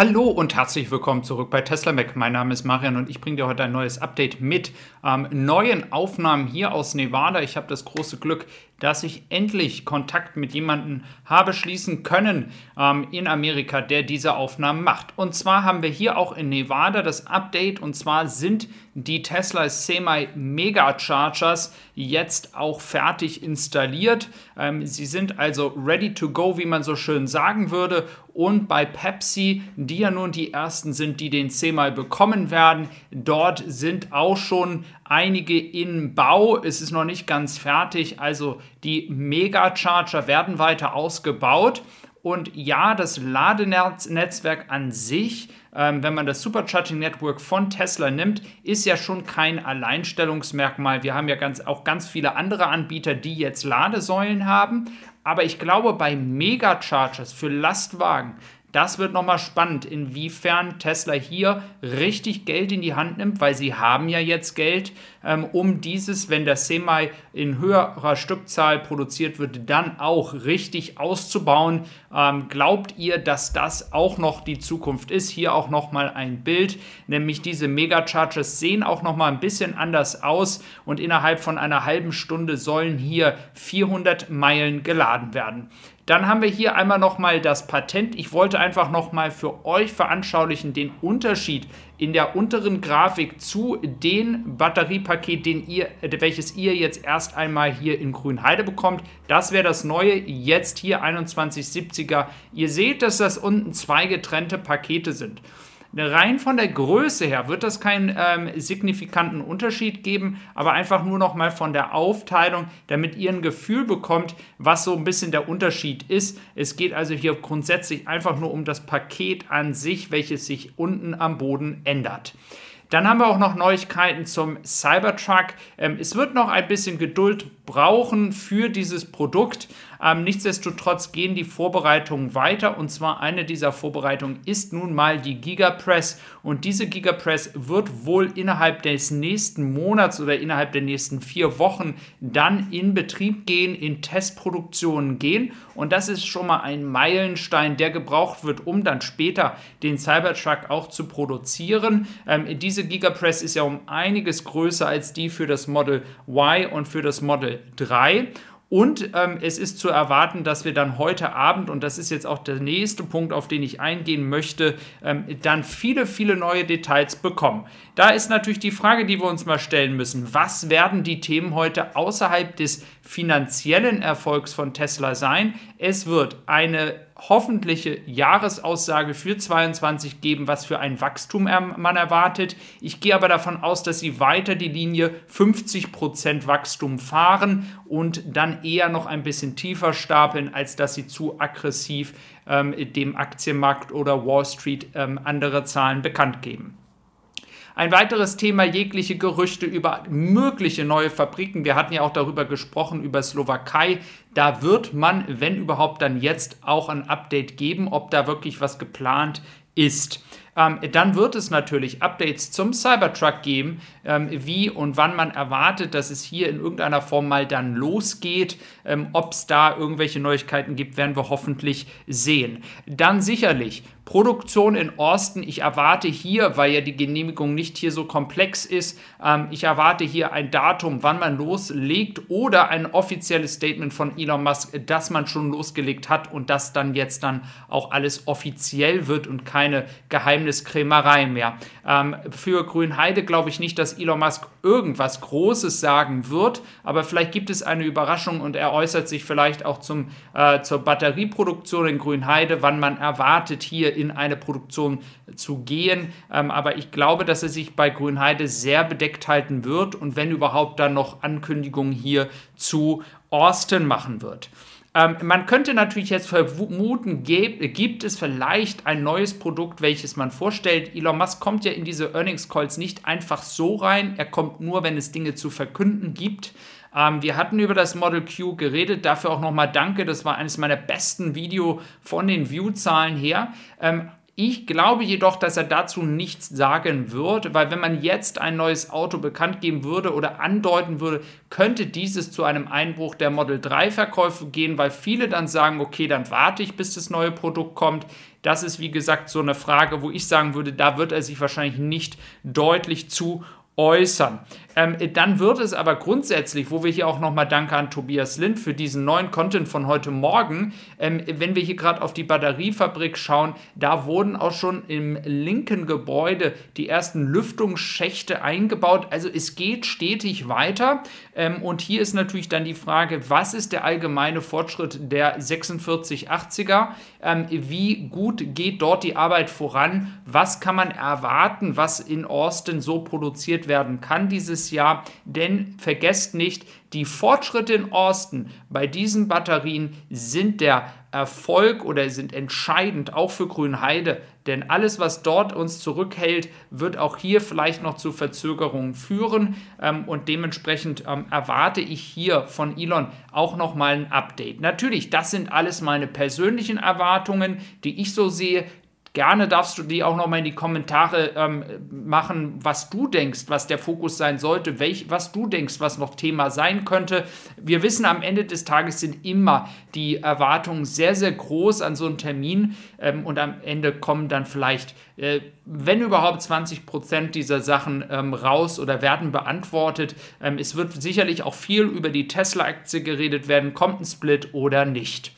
Hallo und herzlich willkommen zurück bei Tesla Mac. Mein Name ist Marian und ich bringe dir heute ein neues Update mit ähm, neuen Aufnahmen hier aus Nevada. Ich habe das große Glück, dass ich endlich Kontakt mit jemandem habe schließen können ähm, in Amerika, der diese Aufnahmen macht. Und zwar haben wir hier auch in Nevada das Update und zwar sind die Tesla Semi Mega Chargers jetzt auch fertig installiert. Ähm, sie sind also ready to go, wie man so schön sagen würde. Und bei Pepsi, die ja nun die ersten sind, die den Semi bekommen werden, dort sind auch schon einige in Bau. Es ist noch nicht ganz fertig. Also die Mega Charger werden weiter ausgebaut. Und ja, das Ladenetzwerk an sich, ähm, wenn man das Supercharging Network von Tesla nimmt, ist ja schon kein Alleinstellungsmerkmal. Wir haben ja ganz, auch ganz viele andere Anbieter, die jetzt Ladesäulen haben. Aber ich glaube, bei Megachargers für Lastwagen, das wird nochmal spannend, inwiefern Tesla hier richtig Geld in die Hand nimmt, weil sie haben ja jetzt Geld, ähm, um dieses, wenn der Semi in höherer Stückzahl produziert wird, dann auch richtig auszubauen. Ähm, glaubt ihr, dass das auch noch die Zukunft ist? Hier auch nochmal ein Bild, nämlich diese Megachargers sehen auch nochmal ein bisschen anders aus und innerhalb von einer halben Stunde sollen hier 400 Meilen geladen werden. Dann haben wir hier einmal nochmal das Patent. Ich wollte einfach nochmal für euch veranschaulichen den Unterschied in der unteren Grafik zu dem Batteriepaket, den ihr, welches ihr jetzt erst einmal hier in Grünheide bekommt. Das wäre das neue, jetzt hier 2170er. Ihr seht, dass das unten zwei getrennte Pakete sind. Rein von der Größe her wird das keinen ähm, signifikanten Unterschied geben, aber einfach nur noch mal von der Aufteilung, damit ihr ein Gefühl bekommt, was so ein bisschen der Unterschied ist. Es geht also hier grundsätzlich einfach nur um das Paket an sich, welches sich unten am Boden ändert. Dann haben wir auch noch Neuigkeiten zum Cybertruck. Ähm, es wird noch ein bisschen Geduld brauchen für dieses Produkt. Ähm, nichtsdestotrotz gehen die Vorbereitungen weiter und zwar eine dieser Vorbereitungen ist nun mal die Gigapress und diese Gigapress wird wohl innerhalb des nächsten Monats oder innerhalb der nächsten vier Wochen dann in Betrieb gehen, in Testproduktionen gehen und das ist schon mal ein Meilenstein, der gebraucht wird, um dann später den Cybertruck auch zu produzieren. Ähm, diese Gigapress ist ja um einiges größer als die für das Model Y und für das Model 3 und ähm, es ist zu erwarten, dass wir dann heute Abend, und das ist jetzt auch der nächste Punkt, auf den ich eingehen möchte, ähm, dann viele, viele neue Details bekommen. Da ist natürlich die Frage, die wir uns mal stellen müssen. Was werden die Themen heute außerhalb des finanziellen Erfolgs von Tesla sein? Es wird eine hoffentliche Jahresaussage für 2022 geben, was für ein Wachstum man erwartet. Ich gehe aber davon aus, dass sie weiter die Linie 50% Wachstum fahren und dann eher noch ein bisschen tiefer stapeln, als dass sie zu aggressiv ähm, dem Aktienmarkt oder Wall Street ähm, andere Zahlen bekannt geben. Ein weiteres Thema, jegliche Gerüchte über mögliche neue Fabriken. Wir hatten ja auch darüber gesprochen, über Slowakei. Da wird man, wenn überhaupt, dann jetzt auch ein Update geben, ob da wirklich was geplant ist. Ähm, dann wird es natürlich Updates zum Cybertruck geben, ähm, wie und wann man erwartet, dass es hier in irgendeiner Form mal dann losgeht. Ähm, Ob es da irgendwelche Neuigkeiten gibt, werden wir hoffentlich sehen. Dann sicherlich Produktion in Austin. Ich erwarte hier, weil ja die Genehmigung nicht hier so komplex ist, ähm, ich erwarte hier ein Datum, wann man loslegt oder ein offizielles Statement von Elon Musk, dass man schon losgelegt hat und dass dann jetzt dann auch alles offiziell wird und keine Geheimniskrämerei mehr. Ähm, für Grünheide glaube ich nicht, dass Elon Musk irgendwas Großes sagen wird, aber vielleicht gibt es eine Überraschung und er äußert sich vielleicht auch zum, äh, zur Batterieproduktion in Grünheide, wann man erwartet, hier in eine Produktion zu gehen. Ähm, aber ich glaube, dass er sich bei Grünheide sehr bedeckt halten wird und wenn überhaupt dann noch Ankündigungen hier zu Austin machen wird. Ähm, man könnte natürlich jetzt vermuten, gibt es vielleicht ein neues Produkt, welches man vorstellt. Elon Musk kommt ja in diese Earnings Calls nicht einfach so rein. Er kommt nur, wenn es Dinge zu verkünden gibt. Ähm, wir hatten über das Model Q geredet, dafür auch nochmal danke. Das war eines meiner besten Videos von den View-Zahlen her. Ähm, ich glaube jedoch, dass er dazu nichts sagen wird, weil wenn man jetzt ein neues Auto bekannt geben würde oder andeuten würde, könnte dieses zu einem Einbruch der Model 3 Verkäufe gehen, weil viele dann sagen, okay, dann warte ich, bis das neue Produkt kommt. Das ist, wie gesagt, so eine Frage, wo ich sagen würde, da wird er sich wahrscheinlich nicht deutlich zu äußern. Ähm, dann wird es aber grundsätzlich, wo wir hier auch nochmal Danke an Tobias Lind für diesen neuen Content von heute Morgen, ähm, wenn wir hier gerade auf die Batteriefabrik schauen, da wurden auch schon im linken Gebäude die ersten Lüftungsschächte eingebaut. Also es geht stetig weiter. Ähm, und hier ist natürlich dann die Frage, was ist der allgemeine Fortschritt der 4680er? Ähm, wie gut geht dort die Arbeit voran? Was kann man erwarten, was in Austin so produziert werden kann dieses Jahr. Denn vergesst nicht, die Fortschritte in Austin bei diesen Batterien sind der Erfolg oder sind entscheidend auch für Grünheide. Denn alles, was dort uns zurückhält, wird auch hier vielleicht noch zu Verzögerungen führen. Ähm, und dementsprechend ähm, erwarte ich hier von Elon auch nochmal ein Update. Natürlich, das sind alles meine persönlichen Erwartungen, die ich so sehe. Gerne darfst du die auch nochmal in die Kommentare ähm, machen, was du denkst, was der Fokus sein sollte, welch, was du denkst, was noch Thema sein könnte. Wir wissen, am Ende des Tages sind immer die Erwartungen sehr, sehr groß an so einen Termin ähm, und am Ende kommen dann vielleicht, äh, wenn überhaupt, 20 Prozent dieser Sachen ähm, raus oder werden beantwortet. Ähm, es wird sicherlich auch viel über die Tesla-Aktie geredet werden, kommt ein Split oder nicht.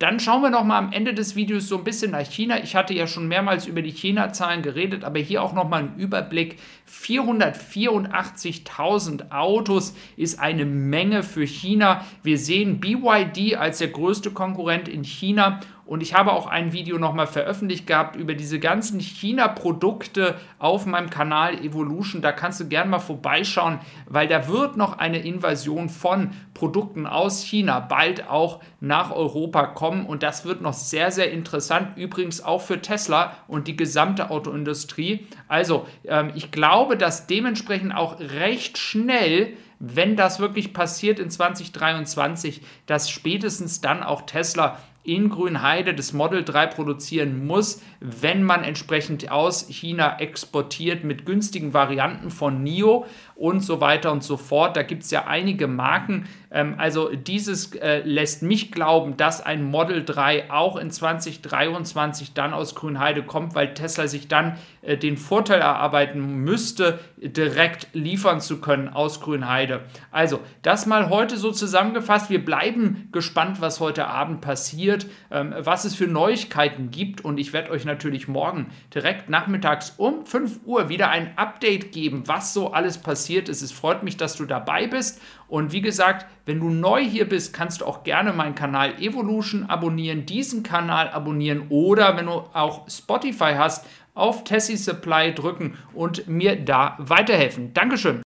Dann schauen wir noch mal am Ende des Videos so ein bisschen nach China. Ich hatte ja schon mehrmals über die China-Zahlen geredet, aber hier auch noch mal ein Überblick. 484.000 Autos ist eine Menge für China. Wir sehen BYD als der größte Konkurrent in China und ich habe auch ein Video nochmal veröffentlicht gehabt über diese ganzen China-Produkte auf meinem Kanal Evolution. Da kannst du gerne mal vorbeischauen, weil da wird noch eine Invasion von Produkten aus China bald auch nach Europa kommen. Und das wird noch sehr, sehr interessant. Übrigens auch für Tesla und die gesamte Autoindustrie. Also ähm, ich glaube, dass dementsprechend auch recht schnell wenn das wirklich passiert in 2023, dass spätestens dann auch Tesla in Grünheide das Model 3 produzieren muss, wenn man entsprechend aus China exportiert mit günstigen Varianten von NIO und so weiter und so fort. Da gibt es ja einige Marken. Ähm, also dieses äh, lässt mich glauben, dass ein Model 3 auch in 2023 dann aus Grünheide kommt, weil Tesla sich dann äh, den Vorteil erarbeiten müsste, direkt liefern zu können aus Grünheide. Also das mal heute so zusammengefasst. Wir bleiben gespannt, was heute Abend passiert, ähm, was es für Neuigkeiten gibt und ich werde euch natürlich morgen direkt nachmittags um 5 Uhr wieder ein Update geben, was so alles passiert ist. Es freut mich, dass du dabei bist. Und wie gesagt, wenn du neu hier bist, kannst du auch gerne meinen Kanal Evolution abonnieren, diesen Kanal abonnieren oder wenn du auch Spotify hast, auf Tessie Supply drücken und mir da weiterhelfen. Dankeschön.